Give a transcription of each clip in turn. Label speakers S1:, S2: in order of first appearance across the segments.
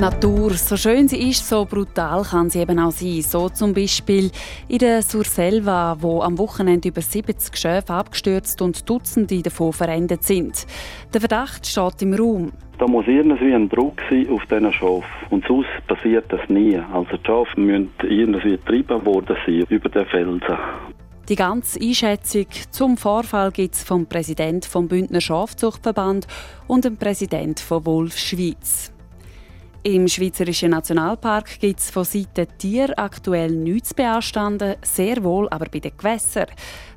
S1: Natur, so schön sie ist, so brutal kann sie eben auch sein. So zum Beispiel in der Surselva, wo am Wochenende über 70 Schäfe abgestürzt und Dutzende davon verendet sind. Der Verdacht steht im Raum.
S2: Da muss irgendwie ein Druck sein auf diesen Schafen. Und sonst passiert das nie. Also die Schafe müssen irgendwie getrieben worden sein über den Felsen.
S1: Die ganze Einschätzung zum Vorfall gibt es vom Präsidenten vom Bündner Schafzuchtverband und dem Präsidenten von Wolf Schweiz. Im Schweizerischen Nationalpark gibt es von Seiten Tier aktuell nichts zu beanstanden, sehr wohl aber bei den Gewässern.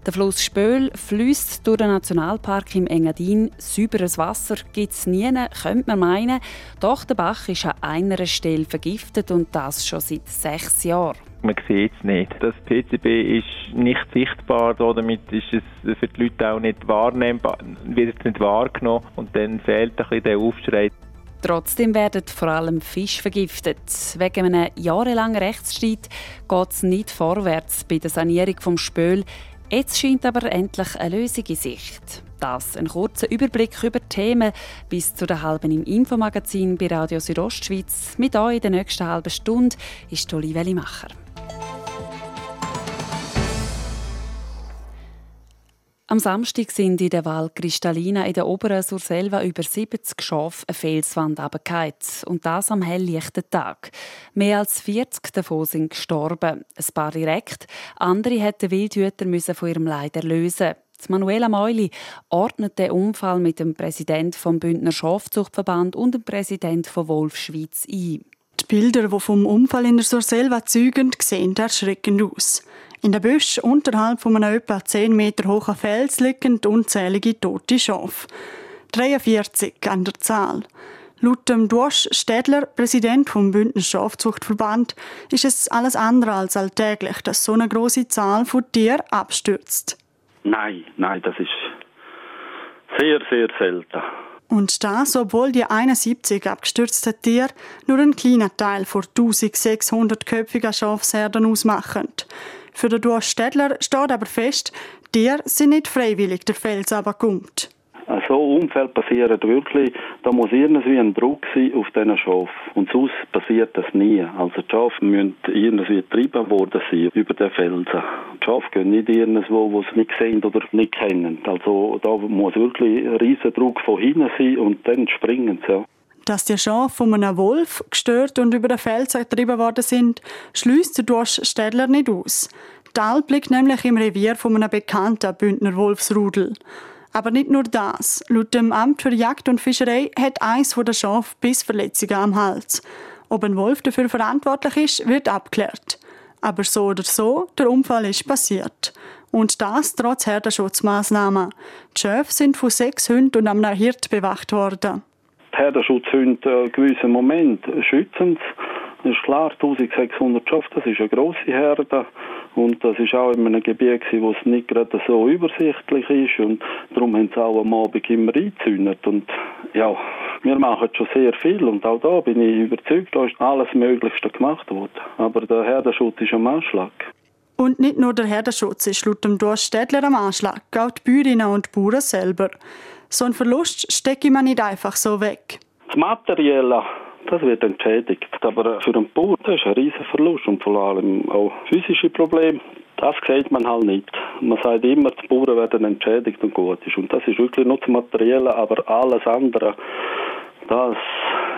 S1: Der Fluss Spöl fließt durch den Nationalpark im Engadin. Sauberes Wasser gibt es nie, könnte man meinen. Doch der Bach ist an einer Stelle vergiftet und das schon seit sechs Jahren.
S3: Man sieht es nicht. Das PCB ist nicht sichtbar, damit ist es für die Leute auch nicht wahrnehmbar, wird es nicht wahrgenommen und dann fehlt ein bisschen der Aufschrei.
S1: Trotzdem werden vor allem Fische vergiftet. Wegen einem jahrelangen Rechtsstreit geht es nicht vorwärts bei der Sanierung vom Spöl. Jetzt scheint aber endlich eine Lösung in Sicht. Das ein kurzer Überblick über die Themen bis zu der halben im Infomagazin bei Radio Südostschweiz. Mit euch in der nächsten halben Stunde ist Olivia Macher. Am Samstag sind in der Val Kristallina in der oberen Surselva über 70 Schafe eine Felswand runtergefallen. Und das am helllichten Tag. Mehr als 40 davon sind gestorben. Ein paar direkt, andere hätten Wildhüter müssen von ihrem Leid erlösen. Manuela Meuli ordnet den Unfall mit dem Präsidenten vom Bündner Schafzuchtverband und dem Präsidenten von Wolf Schweiz ein.
S4: Die Bilder, die vom Unfall in der Surselva zeugen, sehen erschreckend aus. In der Büsch unterhalb von einem etwa 10 Meter hohen Fels liegen unzählige tote Schafe. 43 an der Zahl. Laut dem Duosch Städler, Präsident vom Bündner Schafzuchtverband, ist es alles andere als alltäglich, dass so eine große Zahl von Tieren abstürzt.
S2: Nein, nein, das ist sehr, sehr selten.
S4: Und das, obwohl die 71 abgestürzten Tiere nur einen kleinen Teil von 1600-köpfigen Schafsherden ausmachen. Für den Duas Städler steht aber fest, die sind nicht freiwillig der Fels runtergekommen.
S2: So Unfälle passieren wirklich, da muss irgendwie ein Druck sein auf diesen Schafen. Und sonst passiert das nie. Also die Schafe müssen irgendwie getrieben worden sein über den Felsen. Die Schafe gehen nicht irgendwo, wo sie nicht sehen oder nicht kennen. Also da muss wirklich ein riesen Druck von hinten sein und dann springen sie. Ja.
S4: Dass die Schafe von einem Wolf gestört und über den Felsen getrieben worden sind, schließt der Städler nicht aus. Alp liegt nämlich im Revier von einem bekannten Bündner Wolfsrudel. Aber nicht nur das. Laut dem Amt für Jagd und Fischerei hat eins von den Schafen Bissverletzungen am Hals. Ob ein Wolf dafür verantwortlich ist, wird abgeklärt. Aber so oder so, der Unfall ist passiert. Und das trotz Herdenschutzmaßnahmen. Die Schäfe sind von sechs Hunden und einem Hirt bewacht worden.
S2: Herdenschutzhunde einen gewissen Moment schützen das ist klar, 1600 Schafe, das ist eine grosse Herde. Und das ist auch in einem Gebiet, wo es nicht gerade so übersichtlich ist. Und darum haben sie auch am Abend immer eingezündet. Und ja, wir machen schon sehr viel. Und auch da bin ich überzeugt, da ist alles Möglichste gemacht worden. Aber der Herdenschutz ist am Anschlag.
S4: Und nicht nur der Herdenschutz ist laut dem Dorf Städtler am Anschlag, auch die Bäuerinnen und Bauern selber. So ein Verlust stecke man nicht einfach so weg.
S2: Das Materielle das wird entschädigt. Aber für den Bauer das ist ein riesen Verlust und vor allem auch physische Probleme. Das sieht man halt nicht. Man sagt immer, die Bauern werden entschädigt und gut ist. Und das ist wirklich nur das Materielle, aber alles andere, das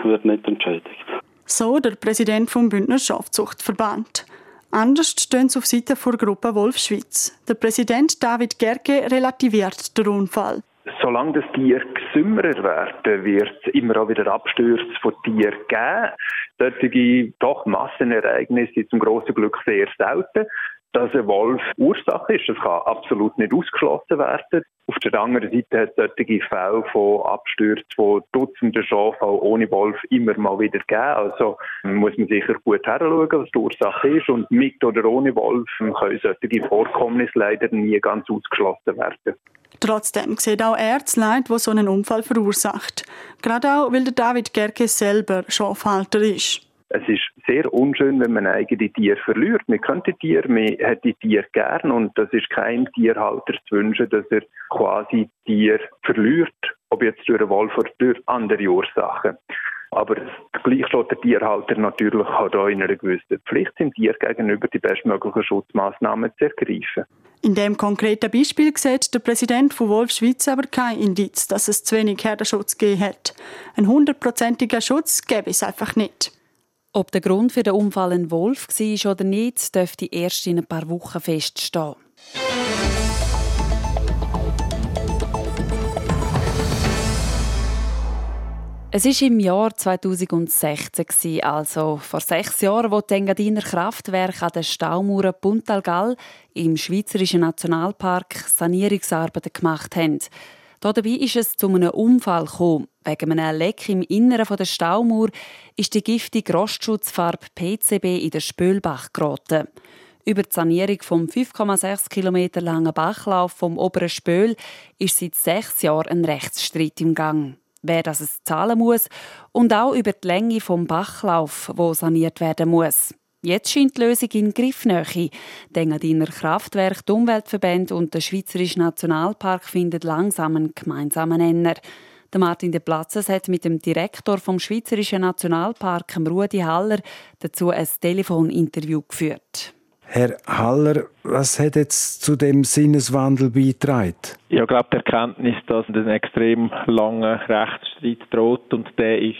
S2: wird nicht entschädigt.
S4: So der Präsident vom Bündner Schafzuchtverband. Anders stehen sie auf Seite der Gruppe Wolf Schweiz. Der Präsident David Gerke relativiert den Unfall
S5: solange das Tier gesümmerer werden, wird es immer auch wieder Abstürze von Tieren geben. Solche doch Massenereignisse sind zum grossen Glück sehr selten. Dass ein Wolf Ursache ist, das kann absolut nicht ausgeschlossen werden. Auf der anderen Seite hat es solche Fälle von Abstürzen von Dutzenden Schafen ohne Wolf immer mal wieder gegeben. Also muss man sicher gut heranschauen, was die Ursache ist. Und mit oder ohne Wolf können solche Vorkommnisse leider nie ganz ausgeschlossen werden.
S4: Trotzdem sieht auch er das Leid, das so einen Unfall verursacht. Gerade auch, weil der David Gerke selber Schafhalter ist.
S5: Es ist sehr unschön, wenn man eigene Tiere verliert. Man könnte Tiere, man hat die Tiere gern und das ist keinem Tierhalter zu wünschen, dass er quasi Tier verliert, ob jetzt durch einen Wolf oder durch andere Ursachen. Aber gleich steht der Tierhalter natürlich auch in einer gewissen Pflicht, dem Tier gegenüber die bestmöglichen Schutzmaßnahmen zu ergreifen.
S4: In dem konkreten Beispiel sieht der Präsident von Wolf Schweiz aber kein Indiz, dass es zu wenig Herdenschutz gegeben hat. Ein hundertprozentiger Schutz gäbe es einfach nicht.
S1: Ob der Grund für den Unfall ein Wolf war oder nicht, dürfte erst in ein paar Wochen feststehen. Es war im Jahr 2016, also vor sechs Jahren, wo die Engadiner Kraftwerke an der Staumauer Puntalgal im Schweizerischen Nationalpark Sanierungsarbeiten gemacht haben. Dabei ist es zu einem Unfall gekommen. Wegen einem Leck im Inneren der Staumauer ist die giftige Rostschutzfarbe PCB in den Spülbach geraten. Über die Sanierung vom 5,6 km langen Bachlauf vom oberen Spöl ist seit sechs Jahren ein Rechtsstreit im Gang wer das es zahlen muss und auch über die Länge vom Bachlauf, wo saniert werden muss. Jetzt scheint die Lösung in Griffnähe. Engadiner Kraftwerk, die Umweltverbände und der Schweizerische Nationalpark finden langsam einen gemeinsamen Nenner. Der Martin de Platzes hat mit dem Direktor vom Schweizerischen Nationalpark, Rudi Haller, dazu ein Telefoninterview geführt.
S6: Herr Haller, was hat jetzt zu dem Sinneswandel beigetragen?
S3: Ich glaube, die Erkenntnis, dass ein extrem langer Rechtsstreit droht und der ist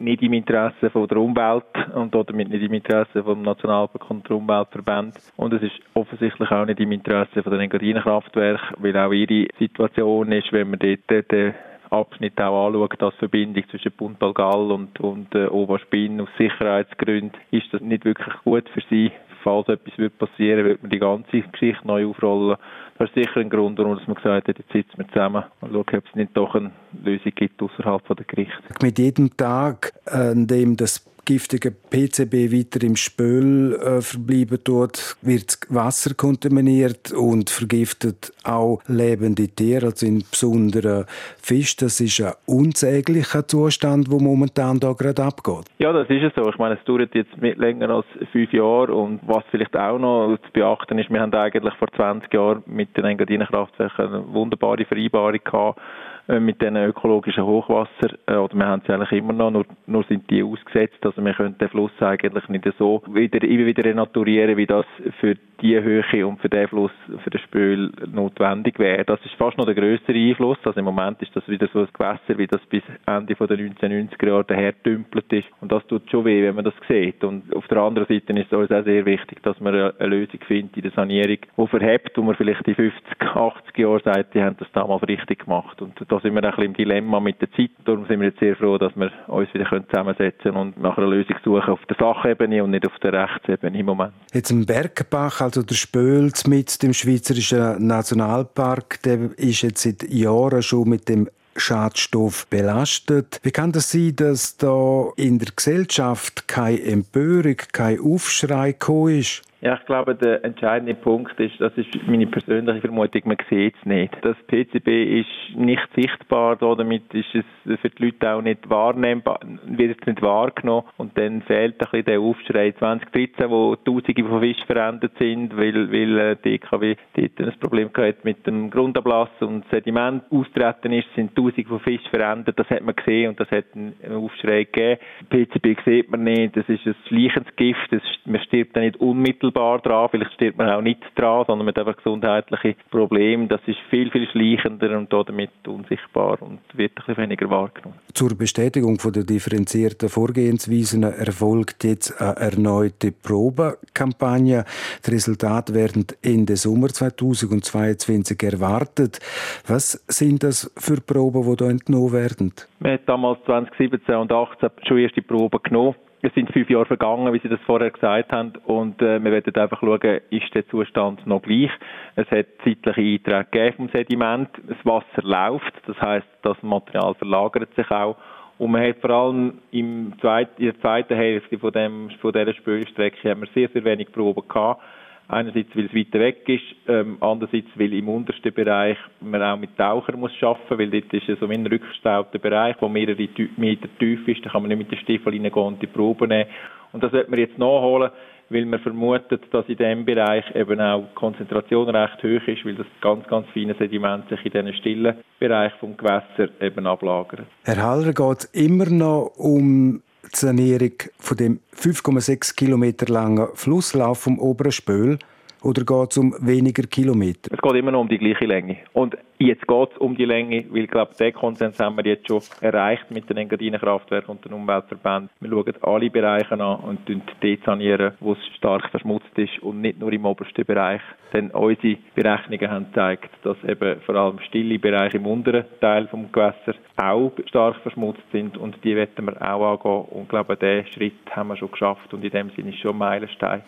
S3: nicht im Interesse der Umwelt und damit nicht im Interesse vom Nationalpark und der Umweltverband. Und es ist offensichtlich auch nicht im Interesse von den weil auch ihre Situation ist, wenn man dort den Abschnitt auch anschaut, als Verbindung zwischen Puntalgal und, und äh, Oberspin aus Sicherheitsgründen, ist das nicht wirklich gut für sie falls etwas passieren würde, würde man die ganze Geschichte neu aufrollen. Das ist sicher ein Grund, warum man gesagt hat, jetzt sitzen wir zusammen und schauen, ob es nicht doch eine Lösung gibt außerhalb der Gerichte.
S6: Mit jedem Tag, an dem das giftige PCB weiter im Spöl äh, verbleiben tut, wird Wasser kontaminiert und vergiftet auch lebende Tiere, also insbesondere Fisch. Das ist ein unsäglicher Zustand, der momentan da gerade abgeht.
S3: Ja, das ist es so. Ich meine, es dauert jetzt mit länger als fünf Jahre und was vielleicht auch noch zu beachten ist, wir haben eigentlich vor 20 Jahren mit den Engadinenkraftwerken eine wunderbare Vereinbarung gehabt, mit diesen ökologischen Hochwasser, äh, oder wir haben sie eigentlich immer noch, nur, nur sind die ausgesetzt, also wir können den Fluss eigentlich nicht so wieder, immer wieder renaturieren, wie das für die Höhe und für den Fluss, für den Spül notwendig wäre. Das ist fast noch der größere Einfluss, also im Moment ist das wieder so ein Gewässer, wie das bis Ende der 1990er Jahre dahertümpelt ist. Und das tut schon weh, wenn man das sieht. Und auf der anderen Seite ist es uns auch sehr wichtig, dass man eine Lösung findet in der Sanierung, die verhebt, wo man vielleicht die 50, 80 Jahre sagt, die haben das damals richtig gemacht. Und da sind wir ein bisschen im Dilemma mit der Zeit. Darum sind wir jetzt sehr froh, dass wir uns wieder zusammensetzen können und nach einer Lösung suchen auf der Sachebene und nicht auf der Rechtsebene im Moment.
S6: Jetzt im Bergbach, also der Spöls mit dem Schweizerischen Nationalpark, der ist jetzt seit Jahren schon mit dem Schadstoff belastet. Wie kann das sein, dass da in der Gesellschaft keine Empörung, kein Aufschrei gekommen ist?
S3: Ja, ich glaube, der entscheidende Punkt ist, das ist meine persönliche Vermutung, man sieht es nicht. Das PCB ist nicht sichtbar, damit ist es für die Leute auch nicht wahrnehmbar, wird es nicht wahrgenommen. Und dann fehlt ein bisschen der Aufschrei. 2013, wo Tausende von Fischen verändert sind, weil, weil äh, die DKW dort ein Problem gehabt mit dem Grundablass und Sediment austreten ist, sind Tausende von Fischen verändert, das hat man gesehen und das hat einen Aufschrei gegeben. PCB sieht man nicht, das ist ein schleichendes Gift, das, man stirbt dann nicht unmittelbar unmittelbar dran, vielleicht stirbt man auch nicht dran, sondern mit einfach gesundheitlichen Problemen. Das ist viel, viel schleichender und damit unsichtbar und wird ein bisschen weniger wahrgenommen.
S6: Zur Bestätigung von der differenzierten Vorgehensweisen erfolgt jetzt eine erneute Probekampagne. Die Resultate werden Ende Sommer 2022 erwartet. Was sind das für Proben, die hier entnommen werden?
S3: Wir haben damals 2017 und 2018 schon erste Proben genommen es sind fünf Jahre vergangen, wie Sie das vorher gesagt haben, und äh, wir werden einfach schauen, ist der Zustand noch gleich. Es hat zeitliche Einträge gegeben vom Sediment, das Wasser läuft, das heißt, das Material verlagert sich auch. Und man hat vor allem im zweiten, in der zweiten Hälfte von, dem, von dieser Spülstrecke haben wir sehr, sehr wenig Proben gehabt Einerseits, weil es weiter weg ist, ähm, andererseits, weil im untersten Bereich man auch mit Tauchern muss arbeiten, weil dort ist so ein rückgestauter Bereich, der mehrere Meter tief ist, da kann man nicht mit den Stiefel reingehen und die Probe nehmen. Und das wird man jetzt nachholen, weil man vermutet, dass in diesem Bereich eben auch die Konzentration recht hoch ist, weil das ganz, ganz feine Sediment sich in diesen stillen Bereich vom Gewässer eben ablagert.
S6: Herr Haller, geht immer noch um Sanierung von dem 5,6 Kilometer langen Flusslauf vom oberen Spöl? Oder geht es um weniger Kilometer?
S3: Es geht immer noch um die gleiche Länge. Und jetzt geht es um die Länge, weil ich glaube, den Konsens haben wir jetzt schon erreicht mit den Engadinenkraftwerken und den Umweltverbänden. Wir schauen alle Bereiche an und dort sanieren, wo es stark verschmutzt ist und nicht nur im obersten Bereich. Denn unsere Berechnungen haben gezeigt, dass eben vor allem stille Bereiche im unteren Teil vom Gewässer auch stark verschmutzt sind und die werden wir auch angehen. Und ich glaube, diesen Schritt haben wir schon geschafft und in dem Sinne ist schon ein Meilenstein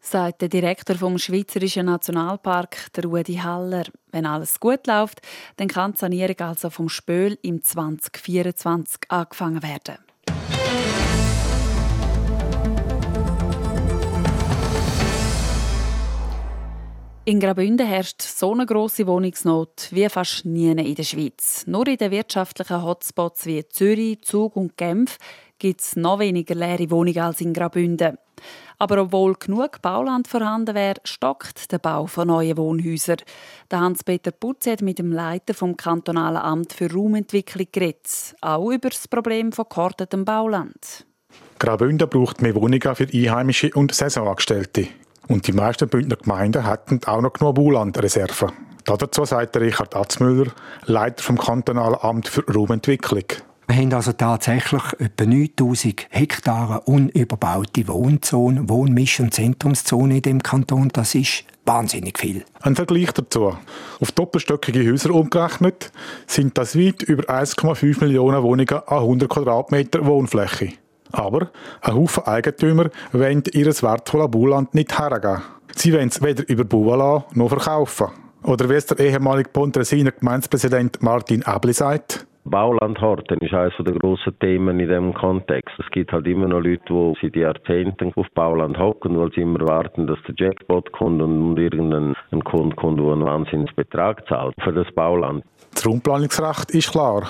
S1: sagt der Direktor vom Schweizerischen Nationalpark, der Rudi Haller. Wenn alles gut läuft, dann kann die Sanierung also vom Spöl im 2024 angefangen werden. In Graubünden herrscht so eine grosse Wohnungsnot wie fast nie in der Schweiz. Nur in den wirtschaftlichen Hotspots wie Zürich, Zug und Genf gibt es noch weniger leere Wohnungen als in Graubünden. Aber obwohl genug Bauland vorhanden wäre, stockt der Bau von neuen Wohnhäusern. Der Hans-Peter Putz hat mit dem Leiter vom kantonalen Amt für Raumentwicklung geredet, auch über das Problem von gehortetem Bauland.
S7: Graubünden braucht mehr Wohnungen für Einheimische und Saisonangestellte. Und die meisten Bündner Gemeinden hätten auch noch genug Baulandreserven. Dazu sagt Richard Atzmüller, Leiter vom kantonalen Amt für Raumentwicklung.
S8: Wir haben also tatsächlich etwa 9000 Hektare unüberbaute Wohnzonen, Wohnmisch- und Zentrumszonen in dem Kanton. Das ist wahnsinnig viel.
S7: Ein Vergleich dazu. Auf doppelstöckige Häuser umgerechnet sind das weit über 1,5 Millionen Wohnungen an 100 Quadratmeter Wohnfläche. Aber ein Haufen Eigentümer wollen ihr wertvolles Bauland nicht hergeben. Sie wollen es weder überbauen lassen noch verkaufen. Oder wie es der ehemalige Pontresiner Gemeindepräsident Martin Abli sagt,
S9: Baulandhorten ist eines der grossen Themen in diesem Kontext. Es gibt halt immer noch Leute, die seit Jahrzehnten auf Bauland hocken, weil sie immer warten, dass der Jackpot kommt und irgendein Kunde kommt, der einen Wahnsinnsbetrag zahlt für das Bauland.
S7: Das Raumplanungsrecht ist klar.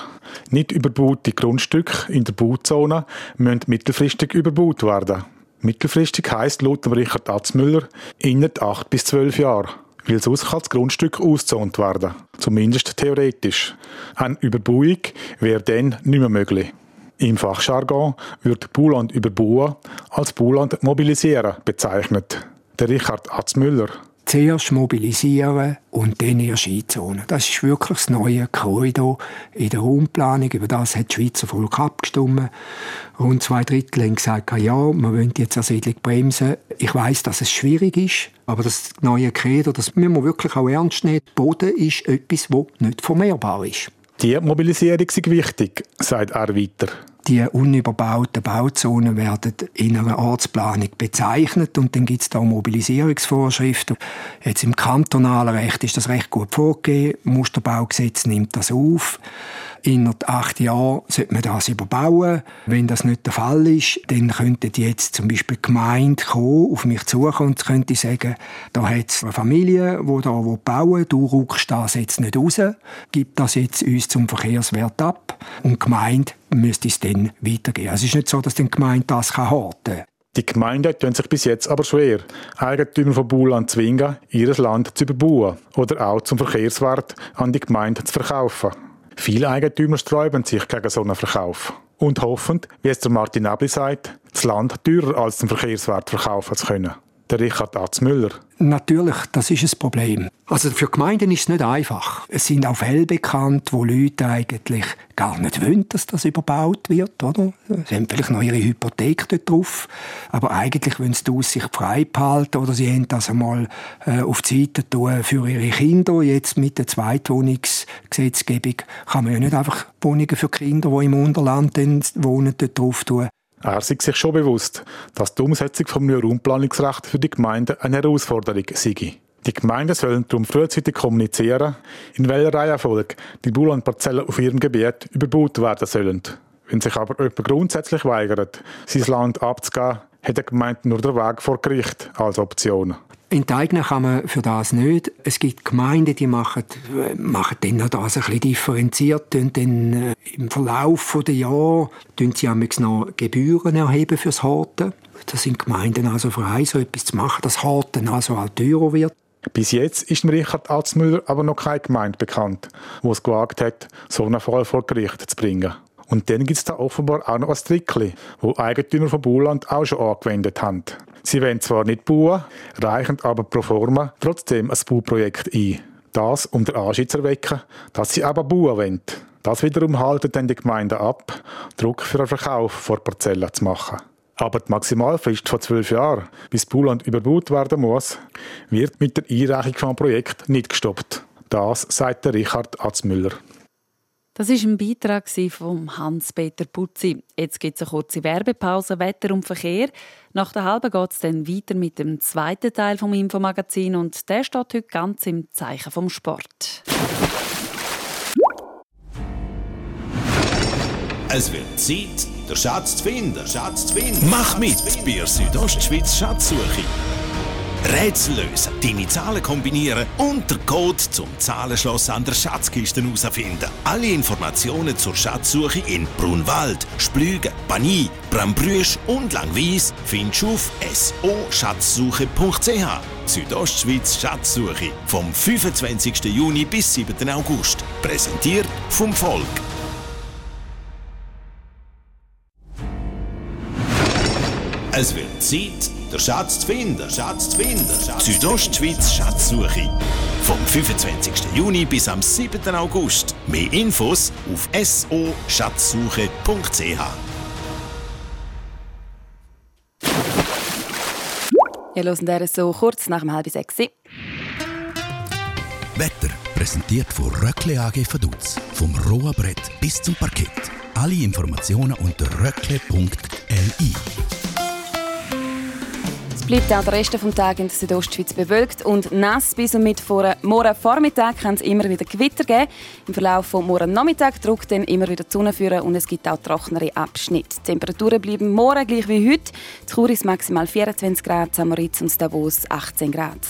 S7: Nicht überbaute Grundstücke in der Bauzone müssen mittelfristig überbaut werden. Mittelfristig heisst laut Richard Atzmüller innerhalb acht bis zwölf Jahre weil sonst kann das Grundstück ausgezont werden. Zumindest theoretisch. Eine Überbauung wäre dann nicht mehr möglich. Im Fachjargon wird Bauland überbauen als Bauland mobilisieren bezeichnet. Der Richard Atzmüller
S8: zuerst mobilisieren und dann erst einzonen. Das ist wirklich das neue Korridor in der Raumplanung. Über das hat das Schweizer Volk abgestimmt. Rund zwei Drittel haben gesagt, ja, wir wollen jetzt eine Siedlung bremsen. Ich weiß, dass es schwierig ist, aber das neue Credo, das müssen wir wirklich auch ernst nehmen. Boden ist etwas, das nicht vermehrbar ist.
S7: Die Mobilisierung ist wichtig, sagt er weiter.
S8: Die unüberbauten Bauzonen werden in einer Ortsplanung bezeichnet und dann gibt es da Mobilisierungsvorschriften. Jetzt im kantonalen Recht ist das recht gut vorgegeben. Musterbaugesetz nimmt das auf innerhalb acht Jahren sollte man das überbauen. Wenn das nicht der Fall ist, dann könnte jetzt zum Beispiel die Gemeinde kommen, auf mich zukommen und könnte sagen, da hat es eine Familie, die da bauen will, du rückst das jetzt nicht raus, gib das jetzt uns zum Verkehrswert ab und die Gemeinde müsste es dann weitergeben. Es ist nicht so, dass die Gemeinde das horten kann.
S7: Die Gemeinden tun sich bis jetzt aber schwer, Eigentümer von Bauland zwingen, ihr Land zu überbauen oder auch zum Verkehrswert an die Gemeinde zu verkaufen. Viele Eigentümer sträuben sich gegen so einen Verkauf und hoffen, wie es der Martin Nabli sagt, das Land teurer als den Verkehrswert verkaufen zu können der Richard Atzmüller.
S8: Natürlich, das ist ein Problem. Also für Gemeinden ist es nicht einfach. Es sind auch Fälle bekannt, wo Leute eigentlich gar nicht wollen, dass das überbaut wird, oder? Sie haben vielleicht noch ihre Hypothek dort drauf, aber eigentlich wollen sie die Aussicht frei behalten oder sie haben das einmal äh, auf die Seite tun für ihre Kinder. Jetzt mit der Zweitwohnungsgesetzgebung kann man ja nicht einfach Wohnungen für Kinder, die im Unterland wohnen, dort drauf tun.
S7: Er ist sich schon bewusst, dass die Umsetzung vom neuen Raumplanungsrecht für die Gemeinden eine Herausforderung sei. Die Gemeinden sollen darum frühzeitig kommunizieren, in welcher Reihenfolge die Baulandparzellen auf ihrem Gebiet überbaut werden sollen. Wenn sich aber jemand grundsätzlich weigert, sein Land abzugeben, hat er gemeint nur der Weg vor Gericht als Option.
S8: Enteignen kann man für das nicht. Es gibt Gemeinden, die machen, machen dann das ein bisschen differenziert. Dann, äh, Im Verlauf der Jahre erheben sie noch Gebühren erheben fürs Horten. Da sind Gemeinden also frei, so etwas zu machen, dass Horten also halt teurer wird.
S7: Bis jetzt ist Richard Atzmüller aber noch keine Gemeinde bekannt, wo es gewagt hat, so einen Fall vor Gericht zu bringen. Und dann gibt es da offenbar auch noch ein Trickli, wo Eigentümer von Bauland auch schon angewendet haben. Sie wollen zwar nicht bauen, reichen aber pro forma trotzdem ein Bauprojekt ein. Das, um den Anschein zu erwecken, dass sie aber bauen wollen. Das wiederum haltet dann die Gemeinde ab, Druck für einen Verkauf vor Parzellen zu machen. Aber die Maximalfrist von zwölf Jahren, bis Bauland überbaut werden muss, wird mit der Einreichung vom Projekt nicht gestoppt. Das sagt der Richard Atzmüller.
S1: Das ist ein Beitrag von Hans-Peter Putzi. Jetzt gibt es eine kurze Werbepause, Wetter und Verkehr. Nach der halben geht es dann weiter mit dem zweiten Teil vom Infomagazin und der steht heute ganz im Zeichen vom Sport.
S10: Es wird Zeit, den Schatz zu finden. Schatz zu finden. Mach mit bei der Südostschweiz Schatzsuche. Rätsel lösen, deine Zahlen kombinieren und den Code zum Zahlenschloss an der Schatzkiste herausfinden. Alle Informationen zur Schatzsuche in Brunwald, Splügen, Bani, Brambrüsch und Langwies findest du auf so-schatzsuche.ch. Südostschweiz Schatzsuche vom 25. Juni bis 7. August. Präsentiert vom Volk. Es wird Zeit, den Schatz zu finden. Schatz zu finden. Südostschweiz Schatzsuche. Vom 25. Juni bis am 7. August. Mehr Infos auf so-schatzsuche.ch.
S1: Wir hören der so kurz nach dem halb sechs.
S10: Wetter präsentiert von Röckle AG Vaduz. Vom rohen Brett bis zum Parkett. Alle Informationen unter röckle.li
S1: bleibt auch der Rest des Tages in der Südostschweiz bewölkt und nass bis und mit vor morgen Vormittag kann es immer wieder Gewitter geben. Im Verlauf des morgen Nachmittag drückt dann immer wieder die Sonne führen und es gibt auch trockenere Abschnitte. Die Temperaturen bleiben morgen gleich wie heute. Die Chur ist maximal 24 Grad, Samoritz und Davos 18 Grad.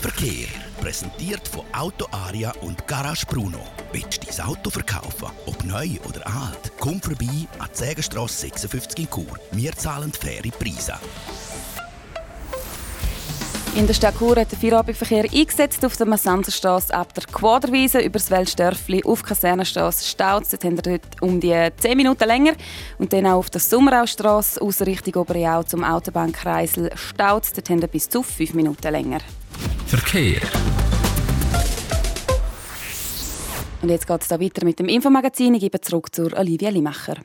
S10: Verkehr präsentiert von Auto Aria und Garage Bruno. Willst du dein Auto verkaufen? Ob neu oder alt? Komm vorbei an die Sägenstrasse 56 in Chur. Wir zahlen faire Preise.
S1: In der Stadt Chur hat der Feierabendverkehr eingesetzt auf der Massanserstraße ab der Quaderwiese über das Weltstörfli auf Kasernenstraße staut. Dort haben wir heute um die 10 Minuten länger. Und dann auch auf der Sommeraustraße aus Richtung Oberjau zum Autobahnkreisel staut. Dort haben wir bis zu 5 Minuten länger.
S10: Verkehr.
S1: Und jetzt geht es weiter mit dem Infomagazin. Ich gebe zurück zur Olivia Limacher.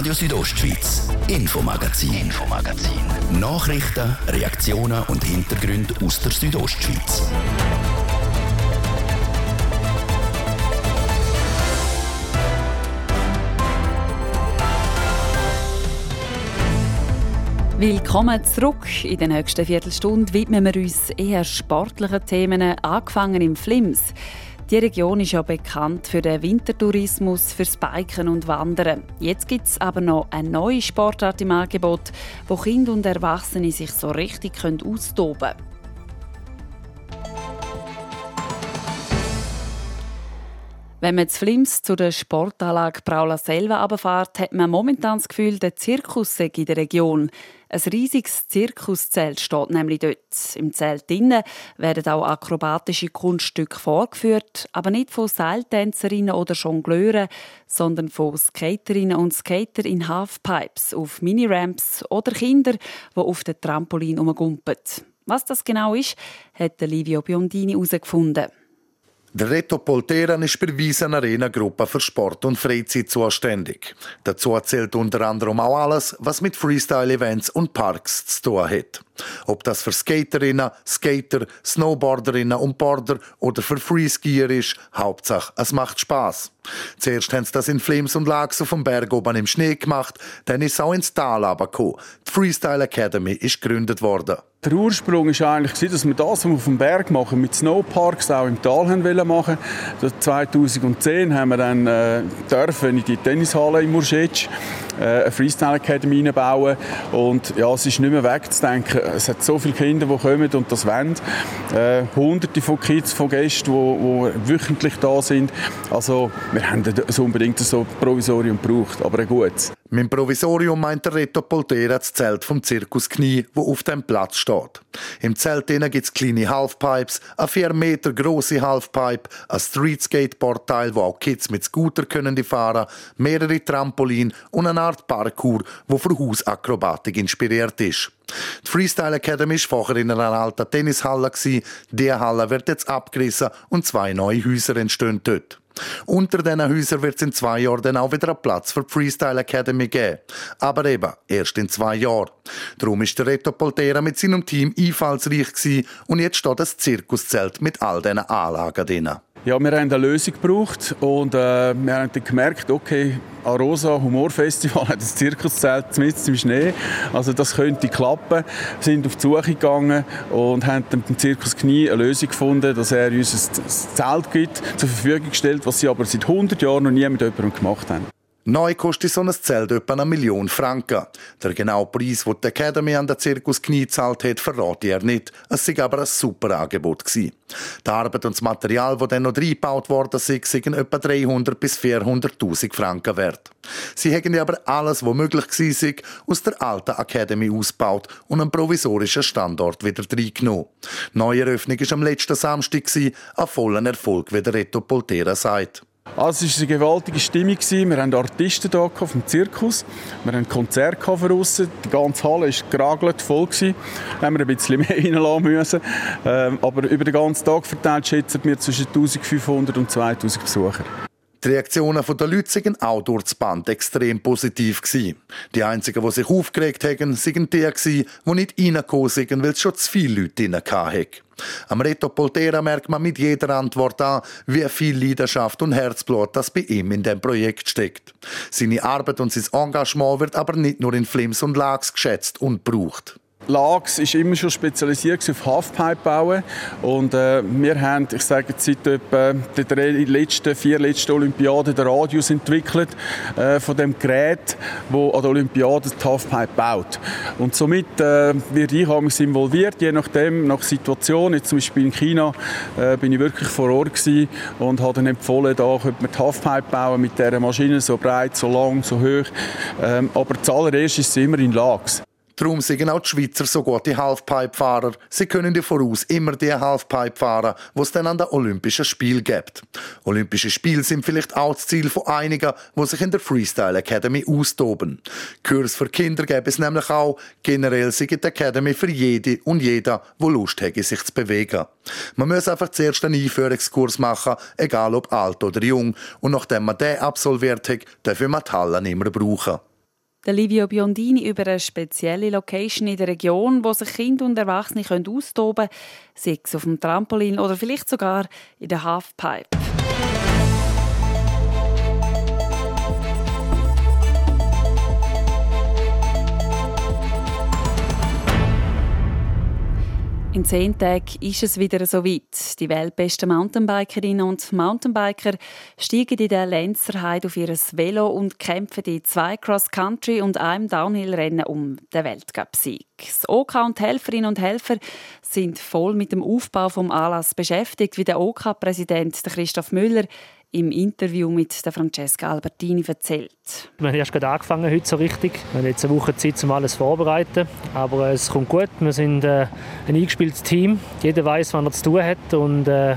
S10: Radio Südostschweiz, Infomagazin, Infomagazin. Nachrichten, Reaktionen und Hintergründe aus der Südostschweiz.
S1: Willkommen zurück. In der nächsten Viertelstunde widmen wir uns eher sportlichen Themen, angefangen im Flims. Die Region ist ja bekannt für den Wintertourismus, fürs Biken und Wandern. Jetzt gibt es aber noch eine neue Sportart im Angebot, wo Kinder und Erwachsene sich so richtig austoben können. Wenn man zu Flims zu der Sportanlage Braula selber abfährt, hat man momentan das Gefühl, der Zirkus sei in der Region. Ein riesiges Zirkuszelt steht nämlich dort. Im Zelt drinnen werden auch akrobatische Kunststücke vorgeführt, aber nicht von Seiltänzerinnen oder Jongleuren, sondern von Skaterinnen und Skater in Halfpipes, auf Miniramps oder Kinder, die auf dem Trampolin umgumpen. Was das genau ist, hat Livio Biondini herausgefunden.
S11: Der Reto Polteran ist bei Wiesen Arena Gruppe für Sport und Freizeit zuständig. Dazu zählt unter anderem auch alles, was mit Freestyle-Events und Parks zu tun hat. Ob das für Skaterinnen, Skater, Snowboarderinnen und Border oder für Freeskier ist, Hauptsache, es macht Spaß. Zuerst haben sie das in Flims und auf dem Berg oben im Schnee gemacht, dann ist es auch ins Tal gekommen. Die Freestyle Academy ist gegründet worden.
S12: Der Ursprung war eigentlich, dass wir das, was wir auf dem Berg machen, mit Snowparks auch im Tal haben machen 2010 haben wir dann äh, dürfen in die Tennishalle in äh, eine Freestyle Academy reinbauen. Und ja, es ist nicht mehr wegzudenken. Es hat so viele Kinder, die kommen und das wollen. Äh, hunderte von Kids, von Gästen, die, die wöchentlich da sind. Also wir haben so unbedingt so ein Provisorium gebraucht, aber ein gutes.
S11: Mit dem Provisorium meint der Reto Poltera das Zelt vom Zirkus Knie, wo auf dem Platz steht. Im Zelt gibt es kleine Halfpipes, eine 4 Meter große Halfpipe, ein Street Skateboard-Teil, wo auch Kids mit Scooter können die fahren, mehrere Trampolin und eine Art Parkour, wo für Hausakrobatik inspiriert ist. Die Freestyle Academy war vorher in einer alten Tennishalle. Diese Halle wird jetzt abgerissen und zwei neue Häuser entstehen dort. Unter diesen Häusern wird es in zwei Jahren dann auch wieder einen Platz für die Freestyle Academy geben. Aber eben erst in zwei Jahren. Darum ist der Reto Poltera mit seinem Team einfallsreich und jetzt steht das Zirkuszelt mit all diesen Anlagen drin.
S12: Ja, wir haben eine Lösung gebraucht und äh, wir haben dann gemerkt, okay, Arosa Humorfestival hat ein Zirkuszelt mit im Schnee, also das könnte klappen. Wir sind auf die Suche gegangen und haben dem Zirkus Knie eine Lösung gefunden, dass er uns ein Zelt gibt, zur Verfügung gestellt, was sie aber seit 100 Jahren noch nie mit jemandem gemacht haben.
S11: Neu kostet so ein Zelt etwa eine Million Franken. Der genaue Preis, den die Academy an der Zirkus Knie gezahlt hat, verrate er nicht. Es war aber ein super Angebot. Gewesen. Die Arbeit und das Material, das dann noch reingebaut worden sind, sind etwa 300 bis 400.000 Franken wert. Sie haben aber alles, was möglich war, aus der alten Academy ausgebaut und einen provisorischen Standort wieder reingenommen. Die Neueröffnung war am letzten Samstag, ein voller Erfolg, wie der Reto Poltera sagt.
S12: Also es war eine gewaltige Stimmung. Wir hatten Artisten hier dem Zirkus. Wir hatten Konzerte draussen. Die ganze Halle war geragelt, voll. Da haben wir ein bisschen mehr reinlassen müssen. Ähm, aber über den ganzen Tag verteilt schätzen wir zwischen 1500 und 2000 Besucher.
S11: Die Reaktionen der Leute waren auch durch das Band extrem positiv. Die einzigen, die sich aufgeregt haben, waren die, die nicht reingekommen sind, weil es schon zu viele Leute drin hatten. Am Reto Poltera merkt man mit jeder Antwort an, wie viel Leidenschaft und Herzblut das bei ihm in dem Projekt steckt. Seine Arbeit und sein Engagement wird aber nicht nur in Flims und Lags geschätzt und gebraucht.
S12: Lags ist immer schon spezialisiert auf Halfpipe bauen und äh, wir haben, ich sage seit etwa den drei letzten, vier letzten Olympiaden den Radius entwickelt äh, von dem Gerät, wo an der Olympiade die Halfpipe baut. Und somit äh, werde ich involviert, je nachdem, nach Situation. Jetzt zum Beispiel in China äh, bin ich wirklich vor Ort gewesen und habe dann empfohlen, da könnte man die Halfpipe bauen mit dieser Maschine, so breit, so lang, so hoch. Ähm, aber zuallererst ist es immer in Lags.
S11: Darum sind auch die Schweizer so gute Halfpipe-Fahrer. Sie können dir voraus immer die Halfpipe fahren, die es dann an den Olympischen Spielen gibt. Olympische Spiele sind vielleicht auch das Ziel von einigen, die sich in der Freestyle Academy austoben. Kurs für Kinder gäbe es nämlich auch. Generell sind die Academy für jede und jeder, wo Lust hat, sich zu bewegen. Man muss einfach zuerst einen Einführungskurs machen, egal ob alt oder jung. Und nachdem man den absolviert hat, dürfen wir die Halle nicht mehr brauchen
S1: der Livio Biondini über eine spezielle Location in der Region, wo sich Kinder und Erwachsene austoben können, sei es auf dem Trampolin oder vielleicht sogar in der Halfpipe. In zehn Tagen ist es wieder so weit. Die weltbesten Mountainbikerinnen und Mountainbiker steigen in der Lenzerheide auf ihr Velo und kämpfen in zwei Cross-Country- und einem Downhill-Rennen um den Weltcup-Sieg. Das OK und Helferinnen und Helfer sind voll mit dem Aufbau vom Anlass beschäftigt, wie der OK-Präsident Christoph Müller im Interview mit der Francesca Albertini erzählt.
S13: Wir haben erst gerade angefangen heute so richtig. Wir haben jetzt eine Woche Zeit, um alles vorzubereiten. Aber es kommt gut. Wir sind äh, ein eingespieltes Team. Jeder weiß, was er zu tun hat. Und, äh,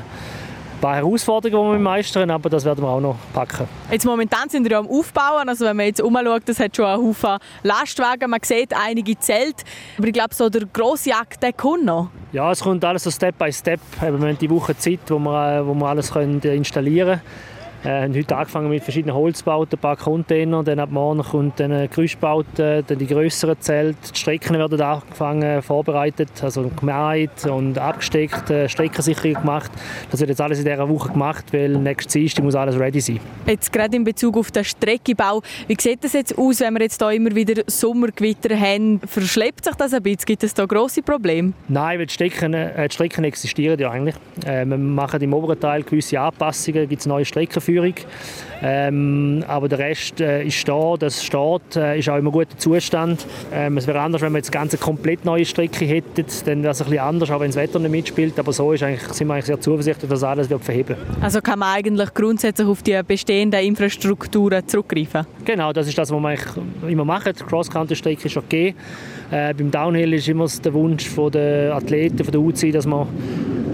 S13: paar Herausforderungen, die wir meistern, aber das werden wir auch noch packen.
S14: Jetzt momentan sind wir am Aufbauen, also wenn man jetzt umschaut, das hat schon einen Haufen Lastwagen, man sieht einige Zelte, aber ich glaube, so der grosse Akt, der kommt noch.
S13: Ja, es kommt alles so Step by Step. Wir haben die Woche Zeit, wo wir, wo wir alles können installieren können. Wir haben heute angefangen mit verschiedenen Holzbauten, ein paar Container, dann ab morgen kommt dann Gerüstbauten, dann die größeren Zelte. Die Strecken werden angefangen, vorbereitet, also gemäht und abgesteckt, äh, Streckensicherung gemacht. Das wird jetzt alles in dieser Woche gemacht, weil nächste Dienstag muss alles ready sein.
S14: Jetzt gerade in Bezug auf den Streckenbau, wie sieht das jetzt aus, wenn wir jetzt da immer wieder Sommergewitter haben? Verschleppt sich das ein bisschen? Gibt es da grosse Probleme?
S13: Nein, weil die Strecken, äh, die Strecken existieren ja eigentlich. Äh, wir machen im oberen Teil gewisse Anpassungen, gibt es neue Streckenführungen Führung. Ähm, aber der Rest äh, ist da, das steht, äh, ist auch im guten Zustand. Ähm, es wäre anders, wenn wir jetzt ganz komplett neue Strecke hätten, dann wäre es ein bisschen anders, auch wenn das Wetter nicht mitspielt. Aber so ist eigentlich, sind wir eigentlich sehr zuversichtlich, dass alles wird verheben
S14: Also kann man eigentlich grundsätzlich auf die bestehenden Infrastrukturen zurückgreifen?
S13: Genau, das ist das, was wir immer machen. Die Cross-Country-Strecke ist okay. Äh, beim Downhill ist immer der Wunsch der Athleten, von der UCI, dass man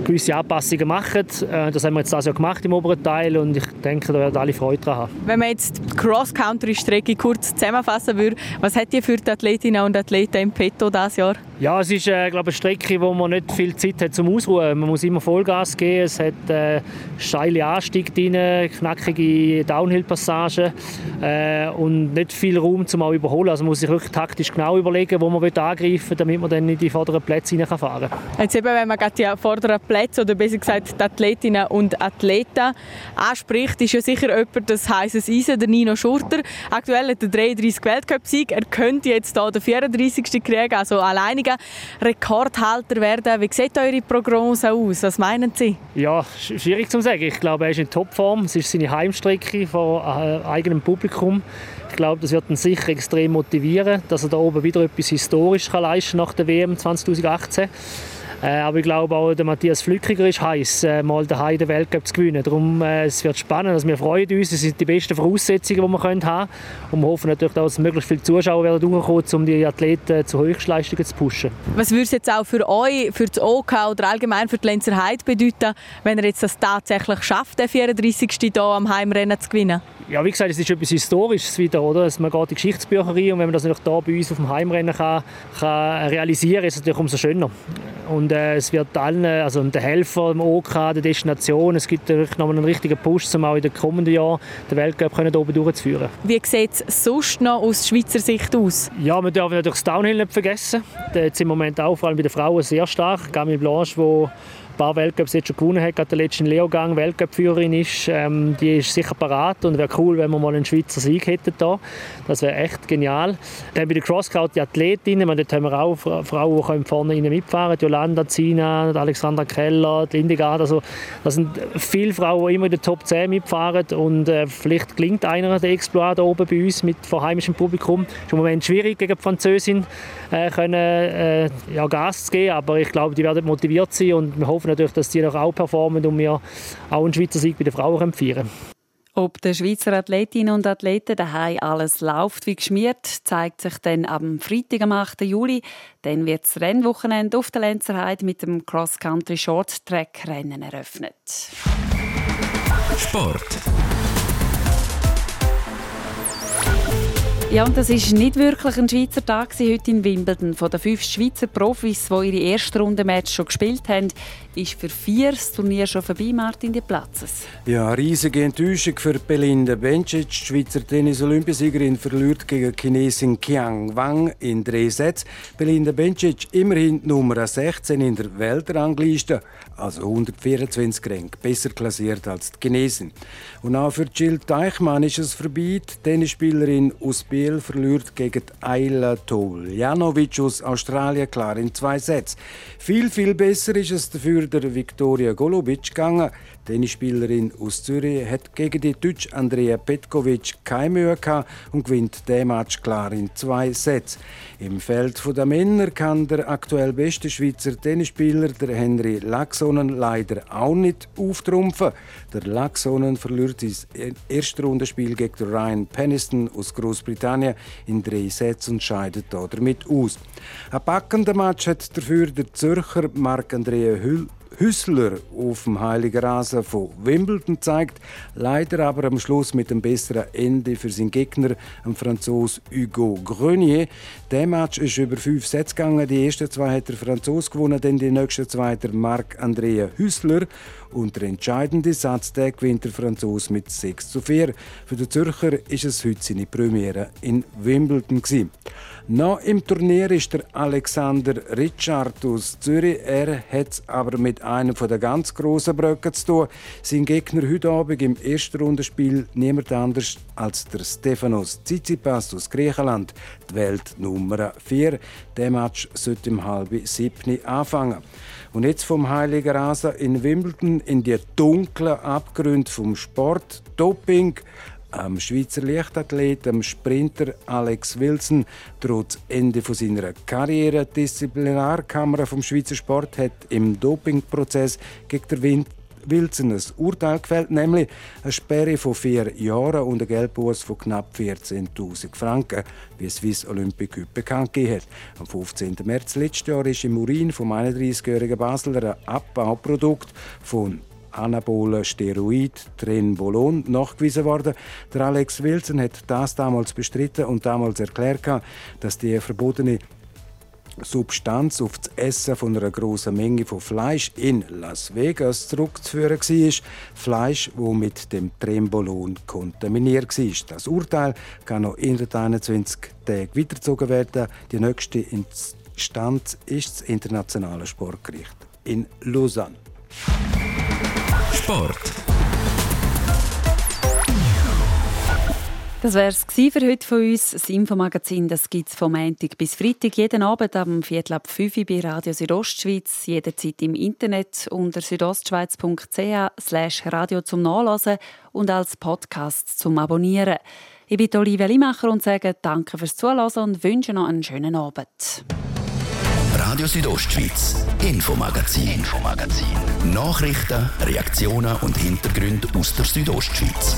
S13: gewisse Anpassungen machen. Äh, das haben wir jetzt das Jahr gemacht im oberen Teil und ich denke, da werden alle Freude dran haben.
S14: Wenn man jetzt die Cross-Country-Strecke kurz zusammenfassen würde, was hat ihr für die Athletinnen und Athleten im Petto dieses Jahr?
S13: Ja, es ist äh, glaube eine Strecke, wo man nicht viel Zeit hat zum Ausruhen. Man muss immer Vollgas geben. Es hat äh, steile Anstiege drin, knackige Downhill-Passagen äh, und nicht viel Raum zum auch überholen. Also man muss sich wirklich taktisch genau überlegen, wo man angreifen will, damit man dann in die vorderen Plätze fahren kann.
S14: Jetzt eben, wenn man die vorderen Plätze oder besser gesagt die Athletinnen und Athleten anspricht, ist ja sicher jemand das heißes Eisen, der Nino Schurter. Aktuell hat er 33 Weltcup-Sieg. Er könnte jetzt hier den 34. kriegen, also alleiniger Rekordhalter werden. Wie sieht eure Prognose aus? Was meinen Sie?
S13: Ja, schwierig zu sagen. Ich glaube, er ist in Topform. Es ist seine Heimstrecke vor äh, eigenem Publikum. Ich glaube, das wird ihn sicher extrem motivieren, dass er da oben wieder etwas historisch kann leisten nach der WM 2018. Äh, aber ich glaube auch, der Matthias Flückiger ist heiß, äh, mal den Weltcup zu gewinnen. Darum äh, es wird spannend. Also wir freuen uns. Es sind die besten Voraussetzungen, die wir können haben Und wir hoffen natürlich, dass möglichst viele Zuschauer werden durchkommen, um die Athleten zu Höchstleistungen zu pushen.
S14: Was würde es jetzt auch für euch, für das OK oder allgemein für die Lenzer Heide bedeuten, wenn er jetzt das tatsächlich schafft, den 34. hier am Heimrennen zu gewinnen?
S13: Ja, wie gesagt, es ist etwas Historisches wieder, oder? Man geht in die Geschichtsbücher rein und wenn man das natürlich hier bei uns auf dem Heimrennen kann, kann realisieren, ist es natürlich umso schöner. Und äh, es wird allen, also den Helfer, dem OK, der Destination, es gibt natürlich noch einen richtigen Push, um auch in den kommenden Jahren den Weltcup können oben durchzuführen.
S14: Wie sieht es sonst noch aus Schweizer Sicht aus?
S13: Ja, wir dürfen natürlich das Downhill nicht vergessen. Da ist im Moment auch, vor allem bei den Frauen, sehr stark. Camille Blanche, die paar Weltcups jetzt schon gewonnen hat, gerade der letzten Leogang Weltcup-Führerin ist, ähm, die ist sicher parat und wäre cool, wenn wir mal einen Schweizer Sieg hätten da. Das wäre echt genial. Dann bei der Crosscount die Athletinnen, meine, dort haben wir auch Frauen, die vorne rein mitfahren können. Jolanda Zina, Alexandra Keller, die Lindegard, also das sind viele Frauen, die immer in der Top 10 mitfahren und äh, vielleicht gelingt einer der Exploit da oben bei uns mit vorheimischem Publikum. Ist im Moment schwierig gegen die Französin äh, können, äh, ja, Gas zu geben, aber ich glaube, die werden motiviert sein und wir hoffen natürlich, dass die noch auch performen und wir auch einen Schweizer Sieg bei den Frauen feiern
S1: ob der Schweizer Athletinnen und Athleten daheim alles läuft wie geschmiert, zeigt sich dann am Freitag, am 8. Juli. Dann wird das Rennwochenende auf der Lenzerheide mit dem Cross-Country Short Track Rennen eröffnet.
S10: Sport.
S1: Ja, und das ist nicht wirklich ein Schweizer Tag heute in Wimbledon. Von den fünf Schweizer Profis, die ihre erste Runde Match schon gespielt haben, ist für vier das Turnier schon vorbei, Martin de Platzes.
S6: Ja, riesige Enttäuschung für Belinda Bencic. Die Schweizer Tennis-Olympiasiegerin verliert gegen Chinesin Qiang Wang in drei Sätzen. Belinda Bencic immerhin Nummer 16 in der Weltrangliste, also 124 Ränke, besser klassiert als die Chinesin. Und auch für Jill Teichmann ist es vorbei. Die Tennisspielerin aus Biel verliert gegen Ayla Toljanovic aus Australien klar in zwei Sätzen. Viel, viel besser ist es dafür der Viktoria Golubic gegangen. Die Tennisspielerin aus Zürich hat gegen die Deutsche Andrea Petkovic keine Mühe gehabt und gewinnt den Match klar in zwei Sätzen. Im Feld der Männer kann der aktuell beste Schweizer Tennisspieler, der Henry Laxonen, leider auch nicht auftrumpfen. Der Laxonen verliert sein erstes Rundenspiel gegen Ryan Peniston aus Großbritannien in drei Sätzen und scheidet damit aus. Ein packender Match hat dafür der Zürcher Marc-André Hüll Hüssler auf dem Heiligen Rasen von Wimbledon zeigt. Leider aber am Schluss mit einem besseren Ende für seinen Gegner, dem Franzos Hugo Grenier. Der Match ist über fünf Sätze gegangen. Die ersten zwei hat der Franzos gewonnen, dann die nächsten zwei der Marc-Andrea Hüssler. Und der entscheidende Satz der gewinnt der Franzos mit 6 zu 4. Für den Zürcher ist es heute seine Premiere in Wimbledon. Gewesen. Noch im Turnier ist der Alexander Richard aus Zürich. Er hat es aber mit einem der ganz grossen Brücken zu tun. Sein Gegner heute Abend im ersten Rundenspiel niemand anders als der Stefanos Tsitsipas aus Griechenland, die Welt Nummer 4. Der Match sollte im halben siebten anfangen. Und jetzt vom Heiligen Rasen in Wimbledon in die dunklen Abgründe vom Sport, Doping, am Schweizer Leichtathlet, am Sprinter Alex Wilson, trotz Ende von seiner Karriere. Die Disziplinarkammer vom Schweizer Sport hat im Dopingprozess gegen den Wind Wilson ein Urteil gefällt, nämlich eine Sperre von vier Jahren und ein Geldbuß von knapp 14.000 Franken, wie es Swiss Olympic heute bekannt gegeben hat. Am 15. März letztes Jahr ist im Urin vom 31-jährigen Basler ein Abbauprodukt von anabolen Steroid Trenbolon nachgewiesen worden. Der Alex Wilson hat das damals bestritten und damals erklärt, dass die verbotene Substanz auf das Essen von einer großen Menge von Fleisch in Las Vegas zurückzuführen war. Fleisch, das mit dem Trembolon kontaminiert war. Das Urteil kann noch in 21 Tagen weitergezogen werden. Die nächste Instanz ist das Internationale Sportgericht in Lausanne.
S1: Sport. Das wäre es für heute von uns. Das Infomagazin gibt es vom Montag bis Freitag jeden Abend am Viertel ab 5 Uhr bei Radio Südostschweiz, jederzeit im Internet unter südostschweiz.ch slash radio zum Nachlesen und als Podcast zum Abonnieren. Ich bin Olivia Limacher und sage Danke fürs Zuhören und wünsche noch einen schönen Abend.
S10: Radio Südostschweiz, Infomagazin, Infomagazin. Nachrichten, Reaktionen und Hintergründe aus der Südostschweiz.